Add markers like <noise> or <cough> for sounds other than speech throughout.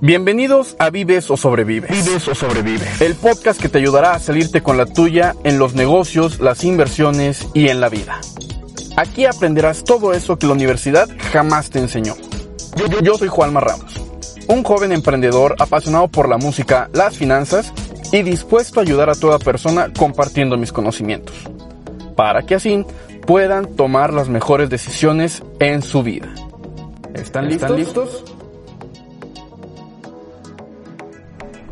Bienvenidos a Vives o Sobrevives. Vives o sobrevives. El podcast que te ayudará a salirte con la tuya en los negocios, las inversiones y en la vida. Aquí aprenderás todo eso que la universidad jamás te enseñó. Yo, yo, yo soy Juanma Ramos, un joven emprendedor apasionado por la música, las finanzas y dispuesto a ayudar a toda persona compartiendo mis conocimientos, para que así puedan tomar las mejores decisiones en su vida. ¿Están listos? ¿Están listos?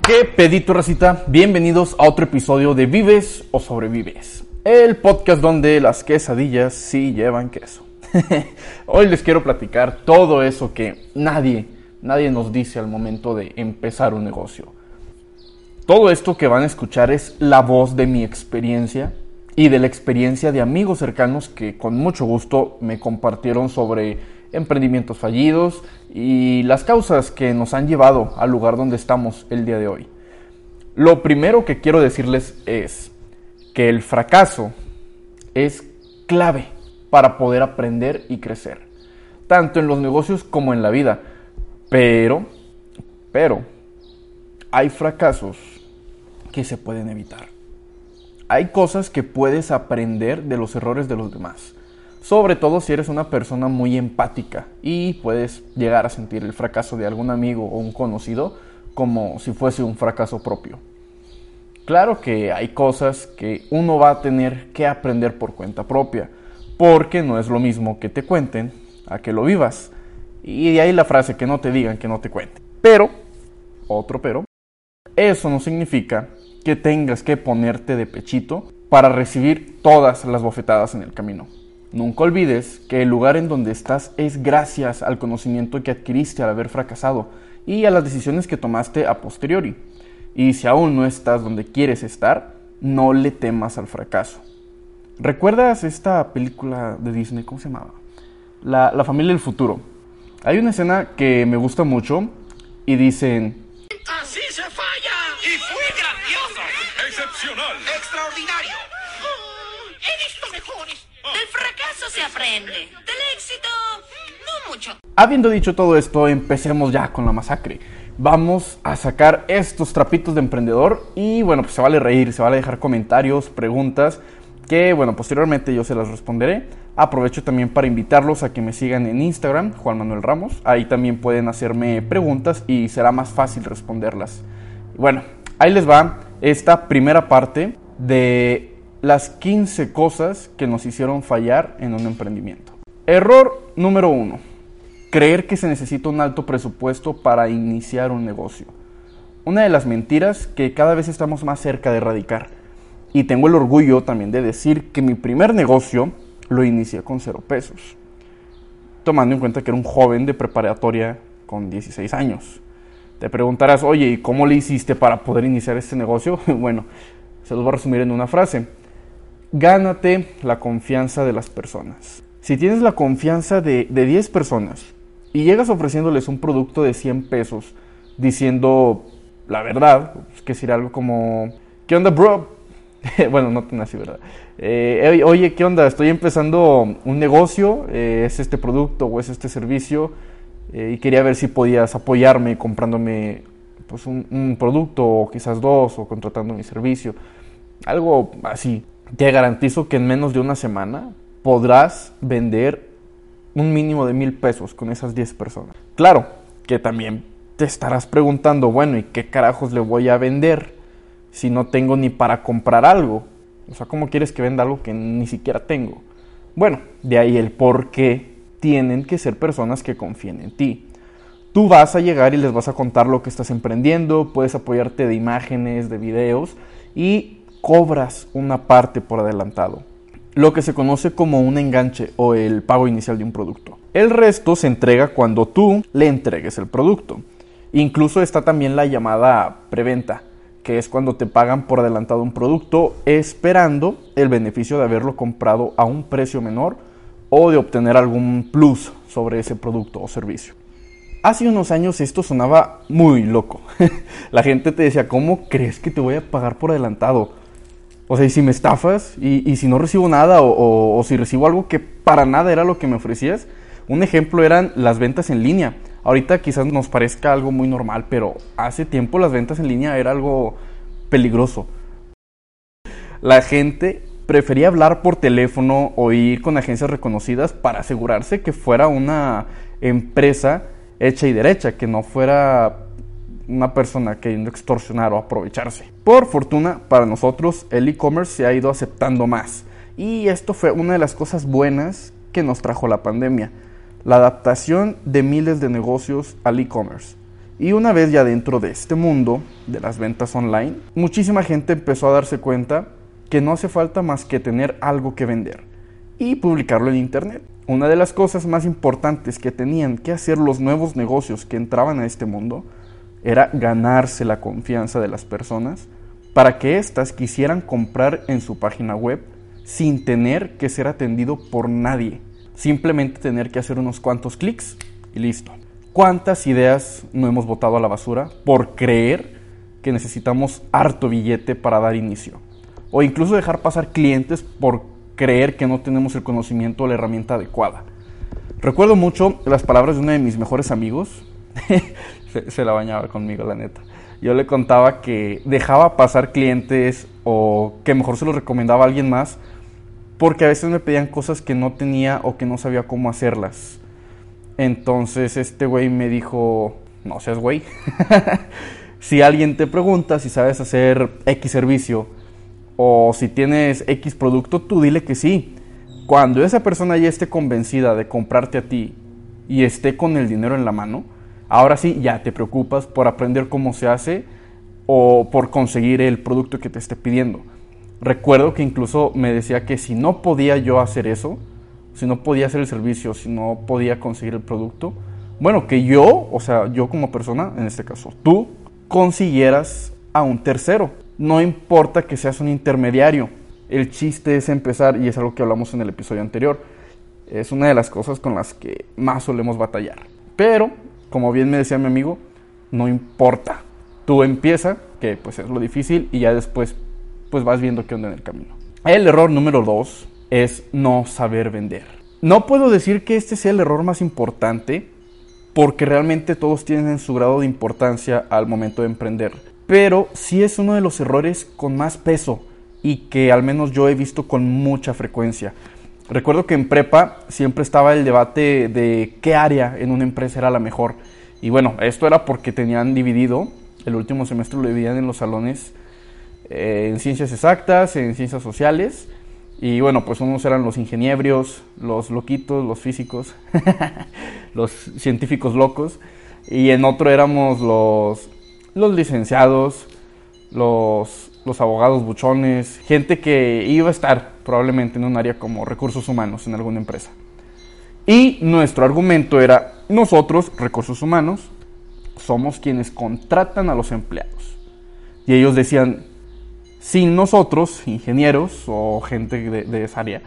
¿Qué pedito, racita? Bienvenidos a otro episodio de Vives o Sobrevives. El podcast donde las quesadillas sí llevan queso. <laughs> Hoy les quiero platicar todo eso que nadie, nadie nos dice al momento de empezar un negocio. Todo esto que van a escuchar es la voz de mi experiencia y de la experiencia de amigos cercanos que con mucho gusto me compartieron sobre emprendimientos fallidos y las causas que nos han llevado al lugar donde estamos el día de hoy. Lo primero que quiero decirles es que el fracaso es clave para poder aprender y crecer, tanto en los negocios como en la vida. Pero, pero, hay fracasos que se pueden evitar. Hay cosas que puedes aprender de los errores de los demás sobre todo si eres una persona muy empática y puedes llegar a sentir el fracaso de algún amigo o un conocido como si fuese un fracaso propio. Claro que hay cosas que uno va a tener que aprender por cuenta propia, porque no es lo mismo que te cuenten a que lo vivas. Y de ahí la frase que no te digan que no te cuenten. Pero, otro pero, eso no significa que tengas que ponerte de pechito para recibir todas las bofetadas en el camino. Nunca olvides que el lugar en donde estás es gracias al conocimiento que adquiriste al haber fracasado y a las decisiones que tomaste a posteriori. Y si aún no estás donde quieres estar, no le temas al fracaso. ¿Recuerdas esta película de Disney? ¿Cómo se llamaba? La, la familia del futuro. Hay una escena que me gusta mucho y dicen... ¡Así se falla! ¡Y fue grandioso! Excepcional. ¡Extraordinario! Oh, he visto mejores. Del se aprende. Del éxito, no mucho. Habiendo dicho todo esto, empecemos ya con la masacre. Vamos a sacar estos trapitos de emprendedor y bueno, pues se vale reír, se vale dejar comentarios, preguntas, que bueno, posteriormente yo se las responderé. Aprovecho también para invitarlos a que me sigan en Instagram, Juan Manuel Ramos. Ahí también pueden hacerme preguntas y será más fácil responderlas. Bueno, ahí les va esta primera parte de las 15 cosas que nos hicieron fallar en un emprendimiento. Error número 1. Creer que se necesita un alto presupuesto para iniciar un negocio. Una de las mentiras que cada vez estamos más cerca de erradicar. Y tengo el orgullo también de decir que mi primer negocio lo inicié con cero pesos. Tomando en cuenta que era un joven de preparatoria con 16 años. Te preguntarás, oye, ¿y cómo le hiciste para poder iniciar este negocio? <laughs> bueno, se los voy a resumir en una frase gánate la confianza de las personas. Si tienes la confianza de, de 10 personas y llegas ofreciéndoles un producto de 100 pesos diciendo la verdad, que decir algo como, ¿qué onda, bro? <laughs> bueno, no tan así, ¿verdad? Eh, oye, ¿qué onda? Estoy empezando un negocio, eh, es este producto o es este servicio eh, y quería ver si podías apoyarme comprándome pues, un producto o quizás dos o contratando mi servicio. Algo así te garantizo que en menos de una semana podrás vender un mínimo de mil pesos con esas 10 personas. Claro que también te estarás preguntando, bueno, ¿y qué carajos le voy a vender si no tengo ni para comprar algo? O sea, ¿cómo quieres que venda algo que ni siquiera tengo? Bueno, de ahí el por qué tienen que ser personas que confíen en ti. Tú vas a llegar y les vas a contar lo que estás emprendiendo, puedes apoyarte de imágenes, de videos y cobras una parte por adelantado, lo que se conoce como un enganche o el pago inicial de un producto. El resto se entrega cuando tú le entregues el producto. Incluso está también la llamada preventa, que es cuando te pagan por adelantado un producto esperando el beneficio de haberlo comprado a un precio menor o de obtener algún plus sobre ese producto o servicio. Hace unos años esto sonaba muy loco. <laughs> la gente te decía, ¿cómo crees que te voy a pagar por adelantado? O sea, y si me estafas y, si no recibo nada o, si recibo algo que para nada era lo que me ofrecías. Un ejemplo eran las ventas en línea. Ahorita quizás nos parezca algo muy normal, pero hace tiempo las ventas en línea era algo peligroso. La gente prefería hablar por teléfono o ir con agencias reconocidas para asegurarse que fuera una empresa hecha y derecha, que no fuera una persona queriendo extorsionar o aprovecharse. Por fortuna, para nosotros el e-commerce se ha ido aceptando más. Y esto fue una de las cosas buenas que nos trajo la pandemia. La adaptación de miles de negocios al e-commerce. Y una vez ya dentro de este mundo de las ventas online, muchísima gente empezó a darse cuenta que no hace falta más que tener algo que vender y publicarlo en Internet. Una de las cosas más importantes que tenían que hacer los nuevos negocios que entraban a este mundo era ganarse la confianza de las personas para que éstas quisieran comprar en su página web sin tener que ser atendido por nadie. Simplemente tener que hacer unos cuantos clics y listo. ¿Cuántas ideas no hemos botado a la basura por creer que necesitamos harto billete para dar inicio? O incluso dejar pasar clientes por creer que no tenemos el conocimiento o la herramienta adecuada. Recuerdo mucho las palabras de uno de mis mejores amigos. <laughs> se, la bañaba conmigo, la neta. Yo le contaba que dejaba pasar clientes o que mejor se los recomendaba a alguien más porque a veces me pedían cosas que no tenía o que no sabía cómo hacerlas. Entonces este güey me dijo, no seas güey. <laughs> si alguien te pregunta si sabes hacer X servicio o si tienes X producto, tú dile que sí. Cuando esa persona ya esté convencida de comprarte a ti y esté con el dinero en la mano, ahora sí ya te preocupas por aprender cómo se hace o por conseguir el producto que te esté pidiendo. Recuerdo que incluso me decía que si no podía yo hacer eso, si no podía hacer el servicio, si no podía conseguir el producto, bueno, que yo, o sea, yo como persona, en este caso, tú consiguieras a un tercero. No importa que seas un intermediario. El chiste es empezar, y es algo que hablamos en el episodio anterior. Es una de las cosas con las que más solemos batallar. Pero, como bien me decía mi amigo, no importa. Tú empieza, que pues es lo difícil, y ya después pues vas viendo qué onda en el camino. El error número dos es no saber vender. No puedo decir que este sea el error más importante, porque realmente todos tienen su grado de importancia al momento de emprender. Pero sí es uno de los errores con más peso y que al menos yo he visto con mucha frecuencia. Recuerdo que en prepa siempre estaba el debate de qué área en una empresa era la mejor. Y bueno, esto era porque tenían dividido, el último semestre lo dividían en los salones eh, en ciencias exactas, en ciencias sociales. Y bueno, pues unos eran los ingenieros, los loquitos, los físicos, <laughs> los científicos locos. Y en otro éramos los, los licenciados, los, los abogados buchones, gente que iba a estar probablemente en un área como recursos humanos en alguna empresa. Y nuestro argumento era, nosotros, recursos humanos, somos quienes contratan a los empleados. Y ellos decían, sin nosotros, ingenieros o gente de, esa área,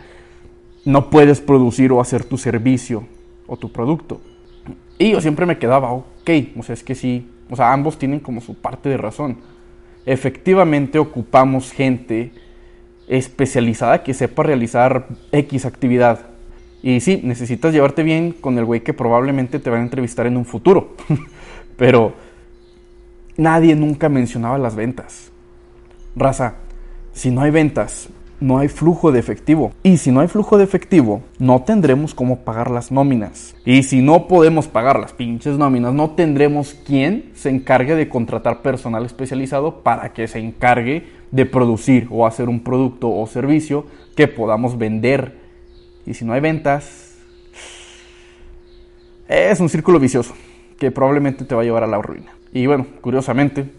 no puedes producir o hacer tu servicio o tu producto. Y yo siempre me quedaba, ok, o sea, es que sí, o sea, ambos tienen como su parte de razón. Efectivamente ocupamos gente especializada que sepa realizar X actividad. Y sí, necesitas llevarte bien con el güey que probablemente te va a entrevistar en un futuro. <laughs> Pero nadie nunca mencionaba las ventas. Raza, si no hay ventas, no hay flujo de efectivo. Y si no hay flujo de efectivo, no tendremos cómo pagar las nóminas. Y si no podemos pagar las pinches nóminas, no tendremos quien se encargue de contratar personal especializado para que se encargue de producir o hacer un producto o servicio que podamos vender. Y si no hay ventas, es un círculo vicioso que probablemente te va a llevar a la ruina. Y bueno, curiosamente,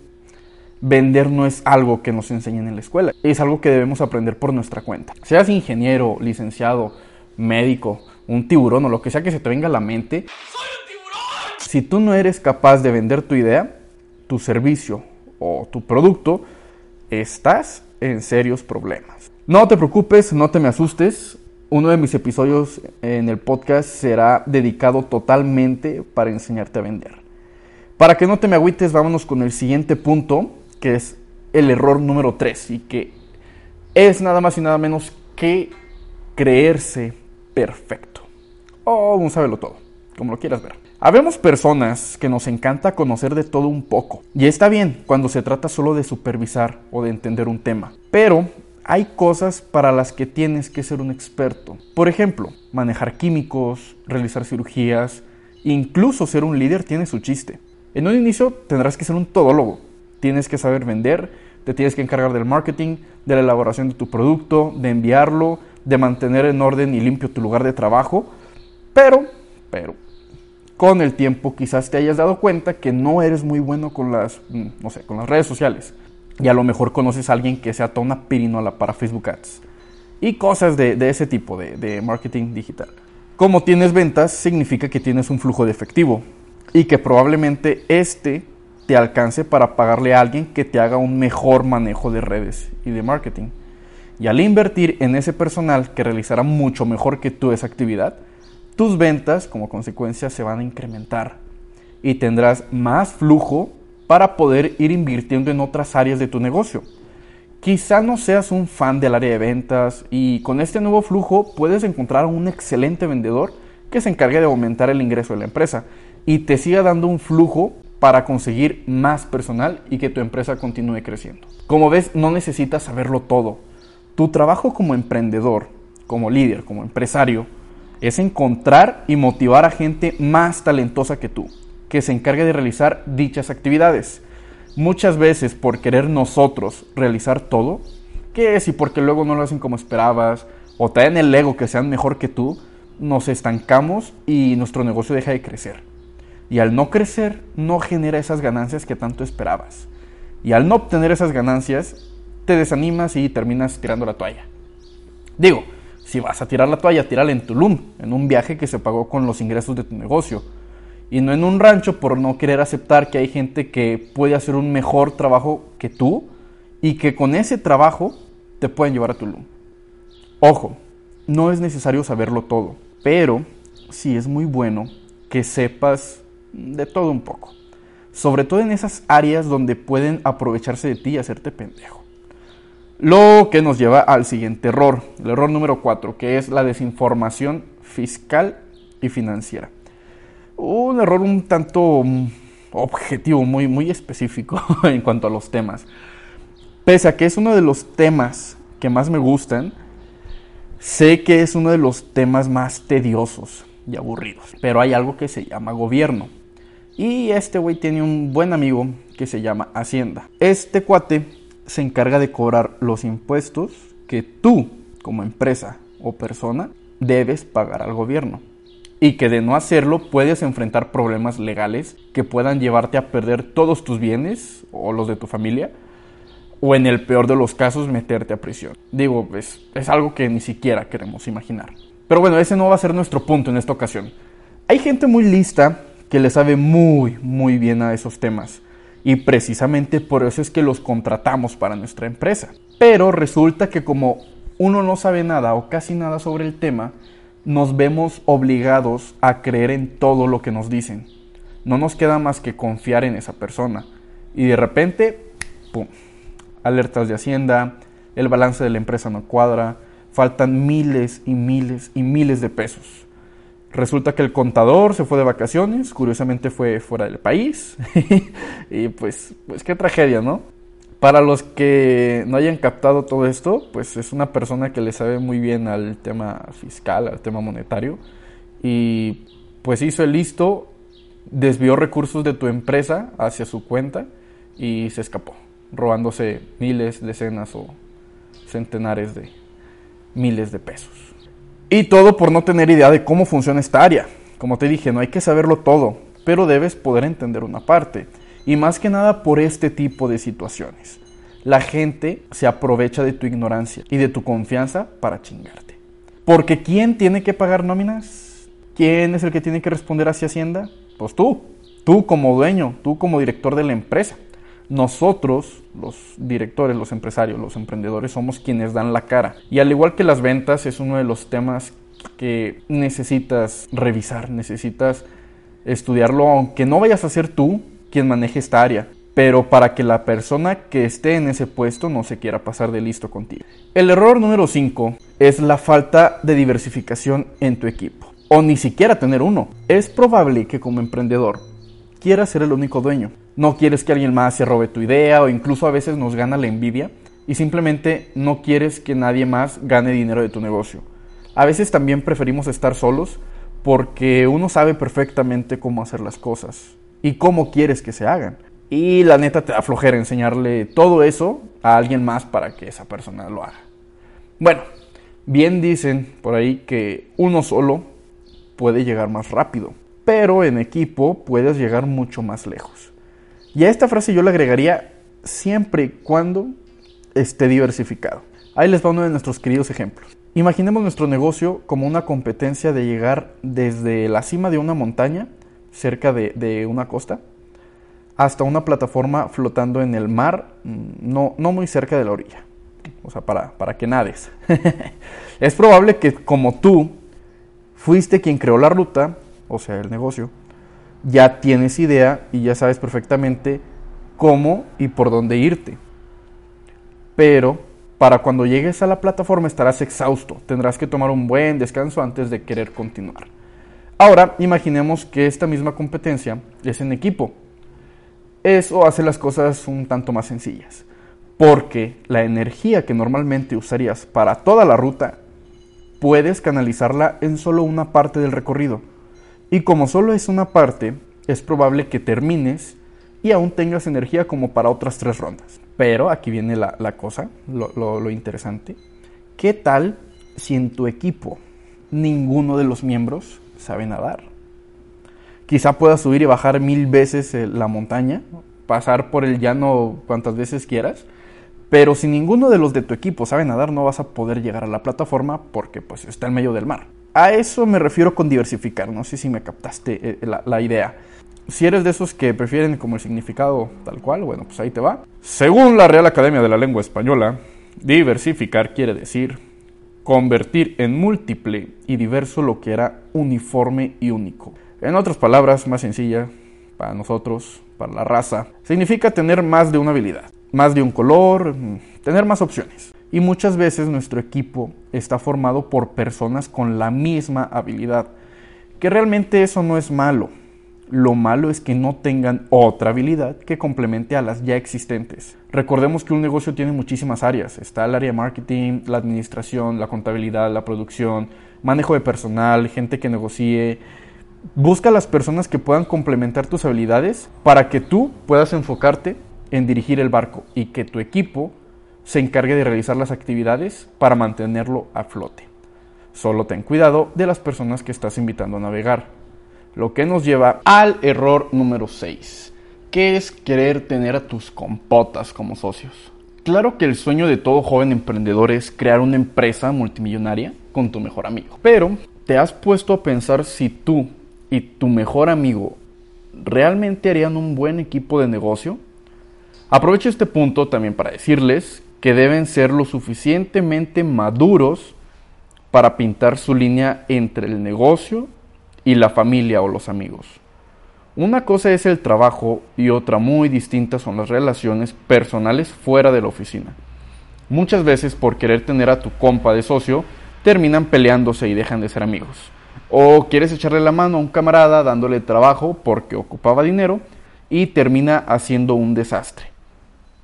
vender no es algo que nos enseñen en la escuela, es algo que debemos aprender por nuestra cuenta. Seas ingeniero, licenciado, médico, un tiburón o lo que sea que se te venga a la mente, ¡Soy un tiburón! si tú no eres capaz de vender tu idea, tu servicio o tu producto, estás en serios problemas. No te preocupes, no te me asustes. Uno de mis episodios en el podcast será dedicado totalmente para enseñarte a vender. Para que no te me agüites, vámonos con el siguiente punto, que es el error número 3 y que es nada más y nada menos que creerse perfecto. O un sábelo todo. como lo quieras ver. Habemos personas que nos encanta conocer de todo un poco, y está bien cuando se trata solo de supervisar o de entender un tema, pero hay cosas para las que tienes que ser un experto. Por ejemplo, manejar químicos, realizar cirugías, incluso ser un líder tiene su chiste. En un inicio tendrás que ser un todólogo, tienes que saber vender, te tienes que encargar del marketing, de la elaboración de tu producto, de enviarlo, de mantener en orden y limpio tu lugar de trabajo, pero, pero, con el tiempo quizás te hayas dado cuenta que no eres muy bueno con las, mm, no sé, con las redes sociales. Y a lo mejor conoces a alguien que sea toda una pirinola para Facebook Ads. Y cosas de, ese tipo de, de marketing digital. Como tienes ventas, significa que tienes un flujo de efectivo. Y que probablemente este te alcance para pagarle a alguien que te haga un mejor manejo de redes y de marketing. Y al invertir en ese personal que realizará mucho mejor que tú esa actividad, tus ventas como consecuencia se van a incrementar y tendrás más flujo para poder ir invirtiendo en otras áreas de tu negocio. Quizá no seas un fan del área de ventas y con este nuevo flujo puedes encontrar un excelente vendedor que se encargue de aumentar el ingreso de la empresa y te siga dando un flujo para conseguir más personal y que tu empresa continúe creciendo. Como ves, no necesitas saberlo todo. Tu trabajo como emprendedor, como líder, como empresario, es encontrar y motivar a gente más talentosa que tú, que se encargue de realizar dichas actividades. Muchas veces por querer nosotros realizar todo, que y porque luego no lo hacen como esperabas, o dan el ego que sean mejor que tú, nos estancamos y nuestro negocio deja de crecer. Y al no crecer, no genera esas ganancias que tanto esperabas. Y al no obtener esas ganancias, te desanimas y terminas tirando la toalla. Digo, si vas a tirar la toalla, tírala en Tulum, en un viaje que se pagó con los ingresos de tu negocio. Y no en un rancho por no querer aceptar que hay gente que puede hacer un mejor trabajo que tú y que con ese trabajo te pueden llevar a Tulum. Ojo, no es necesario saberlo todo, pero sí es muy bueno que sepas de todo un poco. Sobre todo en esas áreas donde pueden aprovecharse de ti y hacerte pendejo. Lo que nos lleva al siguiente error, el error número 4, que es la desinformación fiscal y financiera. Un error un tanto mm, objetivo, muy, muy específico <laughs> en cuanto a los temas. Pese a que es uno de los temas que más me gustan, sé que es uno de los temas más tediosos y aburridos. Pero hay algo que se llama gobierno. Y este güey tiene un buen amigo que se llama Hacienda. Este cuate se encarga de cobrar los impuestos que tú, como empresa o persona, debes pagar al gobierno. Y que de no hacerlo puedes enfrentar problemas legales que puedan llevarte a perder todos tus bienes o los de tu familia. O en el peor de los casos meterte a prisión. Digo, es, es algo que ni siquiera queremos imaginar. Pero bueno, ese no va a ser nuestro punto en esta ocasión. Hay gente muy lista que le sabe muy, muy bien a esos temas y precisamente por eso es que los contratamos para nuestra empresa. Pero resulta que como uno no sabe nada o casi nada sobre el tema, nos vemos obligados a creer en todo lo que nos dicen. No nos queda más que confiar en esa persona. Y de repente, ¡pum! Alertas de Hacienda, el balance de la empresa no cuadra, faltan miles y miles y miles de pesos. Resulta que el contador se fue de vacaciones, curiosamente fue fuera del país. <laughs> y pues, pues qué tragedia, ¿no? Para los que no hayan captado todo esto, pues es una persona que le sabe muy bien al tema fiscal, al tema monetario. Y pues hizo el listo, desvió recursos de tu empresa hacia su cuenta y se escapó, robándose miles, decenas o centenares de miles de pesos. Y todo por no tener idea de cómo funciona esta área. Como te dije, no hay que saberlo todo, pero debes poder entender una parte. Y más que nada por este tipo de situaciones. La gente se aprovecha de tu ignorancia y de tu confianza para chingarte. Porque ¿quién tiene que pagar nóminas? ¿Quién es el que tiene que responder hacia Hacienda? Pues tú, tú como dueño, tú como director de la empresa. Nosotros, los directores, los empresarios, los emprendedores, somos quienes dan la cara. Y al igual que las ventas, es uno de los temas que necesitas revisar, necesitas estudiarlo, aunque no vayas a ser tú quien maneje esta área, pero para que la persona que esté en ese puesto no se quiera pasar de listo contigo. El error número 5 es la falta de diversificación en tu equipo. o ni siquiera tener uno. Es probable que como emprendedor quieras ser el único dueño. No quieres que alguien más se robe tu idea o incluso a veces nos gana la envidia y simplemente no quieres que nadie más gane dinero de tu negocio. A veces también preferimos estar solos porque uno sabe perfectamente cómo hacer las cosas y cómo quieres que se hagan. Y la neta te da flojera enseñarle todo eso a alguien más para que esa persona lo haga. Bueno, bien dicen por ahí que uno solo puede llegar más rápido, pero en equipo puedes llegar mucho más lejos. Y a esta frase yo le agregaría siempre y cuando esté diversificado. Ahí les va uno de nuestros queridos ejemplos. Imaginemos nuestro negocio como una competencia de llegar desde la cima de una montaña, cerca de, una costa, hasta una plataforma flotando en el mar, mm, no, no muy cerca de la orilla. O sea, para, para que nades. <laughs> es probable que como tú fuiste quien creó la ruta, o sea, el negocio, ya tienes idea y ya sabes perfectamente cómo y por dónde irte. Pero para cuando llegues a la plataforma estarás exhausto, tendrás que tomar un buen descanso antes de querer continuar. Ahora, imaginemos que esta misma competencia es en equipo. Eso hace las cosas un tanto más sencillas, porque la energía que normalmente usarías para toda la ruta, puedes canalizarla en solo una parte del recorrido. Y como solo es una parte, es probable que termines y aún tengas energía como para otras tres rondas. Pero aquí viene la, cosa, lo, interesante. ¿Qué tal si en tu equipo ninguno de los miembros sabe nadar? Quizá puedas subir y bajar mil veces eh, la montaña, pasar por el llano cuantas veces quieras, pero si ninguno de los de tu equipo sabe nadar, no vas a poder llegar a la plataforma porque pues está en medio del mar. A eso me refiero con diversificar, no sé si me captaste eh, la idea. Si eres de esos que prefieren como el significado tal cual, bueno, pues ahí te va. Según la Real Academia de la Lengua Española, diversificar quiere decir convertir en múltiple y diverso lo que era uniforme y único. En otras palabras, más sencilla, para nosotros, para la raza, significa tener más de una habilidad, más de un color, tener más opciones. Y muchas veces nuestro equipo está formado por personas con la misma habilidad, que realmente eso no es malo lo malo es que no tengan otra habilidad que complemente a las ya existentes. Recordemos que un negocio tiene muchísimas áreas. Está el área de marketing, la administración, la contabilidad, la producción, manejo de personal, gente que negocie. Busca las personas que puedan complementar tus habilidades para que tú puedas enfocarte en dirigir el barco y que tu equipo se encargue de realizar las actividades para mantenerlo a flote. Solo ten cuidado de las personas que estás invitando a navegar. Lo que nos lleva al error número 6, que es querer tener a tus compotas como socios. Claro que el sueño de todo joven emprendedor es crear una empresa multimillonaria con tu mejor amigo. Pero, ¿te has puesto a pensar si tú y tu mejor amigo realmente harían un buen equipo de negocio? Aprovecho este punto también para decirles que deben ser lo suficientemente maduros para pintar su línea entre el negocio y la familia o los amigos. Una cosa es el trabajo y otra muy distinta son las relaciones personales fuera de la oficina. Muchas veces por querer tener a tu compa de socio, terminan peleándose y dejan de ser amigos. O quieres echarle la mano a un camarada dándole trabajo porque ocupaba dinero y termina haciendo un desastre.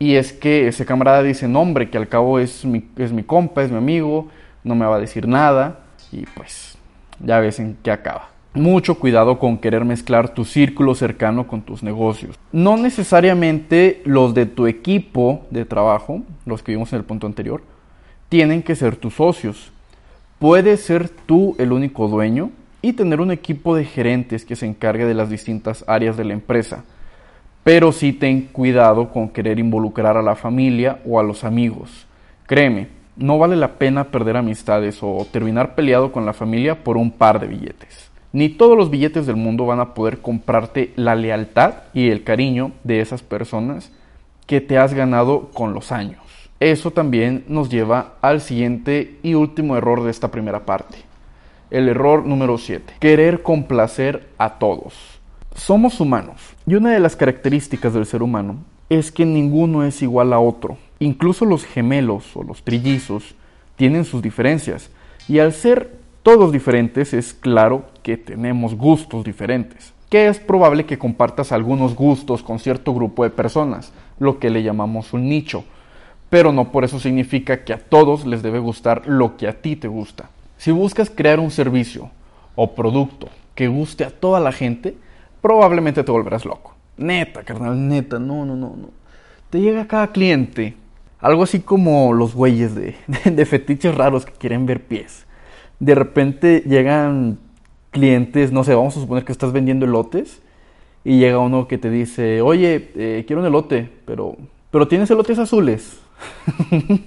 Y es que ese camarada dice, no hombre, que al cabo es mi, es mi compa, es mi amigo, no me va a decir nada y pues ya ves en qué acaba. Mucho cuidado con querer mezclar tu círculo cercano con tus negocios. No necesariamente los de tu equipo de trabajo, los que vimos en el punto anterior, tienen que ser tus socios. Puedes ser tú el único dueño y tener un equipo de gerentes que se encargue de las distintas áreas de la empresa. Pero sí ten cuidado con querer involucrar a la familia o a los amigos. Créeme, no vale la pena perder amistades o terminar peleado con la familia por un par de billetes. Ni todos los billetes del mundo van a poder comprarte la lealtad y el cariño de esas personas que te has ganado con los años. Eso también nos lleva al siguiente y último error de esta primera parte. El error número 7. Querer complacer a todos. Somos humanos y una de las características del ser humano es que ninguno es igual a otro. Incluso los gemelos o los trillizos tienen sus diferencias y al ser todos diferentes, es claro que tenemos gustos diferentes, que es probable que compartas algunos gustos con cierto grupo de personas, lo que le llamamos un nicho, pero no por eso significa que a todos les debe gustar lo que a ti te gusta. Si buscas crear un servicio o producto que guste a toda la gente, probablemente te volverás loco. Neta, carnal, neta, no, no, no, no. Te llega cada cliente, algo así como los güeyes <laughs> de, de fetiches raros que quieren ver pies. De repente llegan clientes, no sé, vamos a suponer que estás vendiendo elotes y llega uno que te dice, oye, eh, quiero un elote, pero, pero tienes elotes azules. <laughs>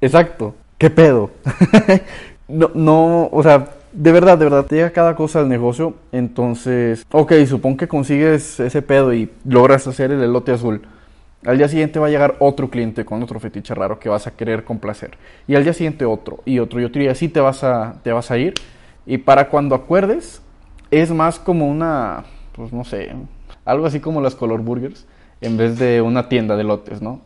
Exacto. ¿Qué pedo? <laughs> no, no, o sea, de verdad, de verdad, te llega cada cosa al negocio. Entonces, ok, supón que consigues ese pedo y logras hacer el elote azul. Al día siguiente va a llegar otro cliente con otro fetiche raro que vas a querer complacer. Y al día siguiente otro, y otro, y otro, y así te vas a, te vas a ir. Y para cuando acuerdes, es más como una, pues no sé, algo así como las color burgers, en vez de una tienda de lotes, ¿no?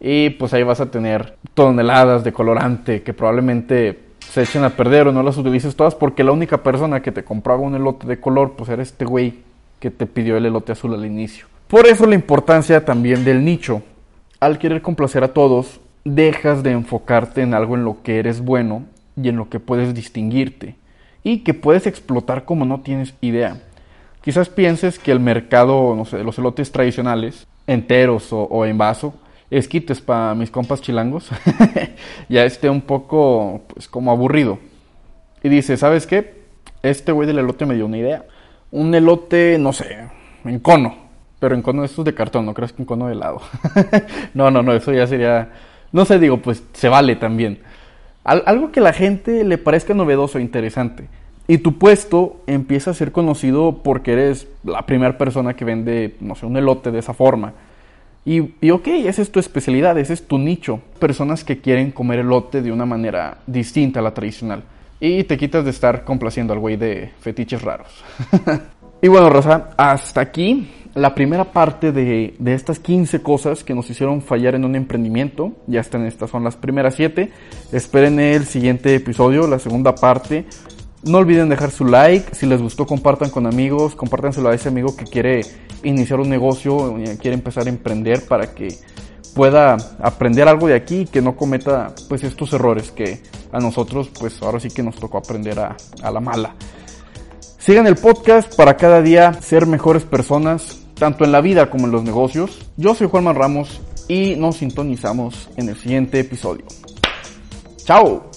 Y pues ahí vas a tener toneladas de colorante que probablemente se echen a perder o no las utilices todas porque la única persona que te compraba un elote de color pues era este güey que te pidió el elote azul al inicio. Por eso la importancia también del nicho. Al querer complacer a todos, dejas de enfocarte en algo en lo que eres bueno y en lo que puedes distinguirte y que puedes explotar como no tienes idea. Quizás pienses que el mercado, no sé, de los elotes tradicionales, enteros o, en vaso, esquites para mis compas chilangos, <laughs> ya esté un poco, pues, como aburrido. Y dice, ¿sabes qué? Este güey del elote me dio una idea. Un elote, no sé, en cono. Pero en cono de estos de cartón, no creas que en cono de helado. <laughs> no, no, no, eso ya sería... No sé, digo, pues se vale también. algo que la gente le parezca novedoso e interesante. Y tu puesto empieza a ser conocido porque eres la primera persona que vende, no sé, un elote de esa forma. Y, y, ok, esa es tu especialidad, ese es tu nicho. Personas que quieren comer elote de una manera distinta a la tradicional. Y te quitas de estar complaciendo al güey de fetiches raros. <laughs> y bueno, Rosa, hasta aquí la primera parte de, de, estas 15 cosas que nos hicieron fallar en un emprendimiento. Ya están, estas son las primeras 7. Esperen el siguiente episodio, la segunda parte. No olviden dejar su like. Si les gustó, compartan con amigos. Compártanselo a ese amigo que quiere iniciar un negocio, quiere empezar a emprender para que pueda aprender algo de aquí y que no cometa pues estos errores que a nosotros pues ahora sí que nos tocó aprender a, a la mala. Sigan el podcast para cada día ser mejores personas, tanto en la vida como en los negocios. Yo soy Juanma Ramos y nos sintonizamos en el siguiente episodio. ¡Chao!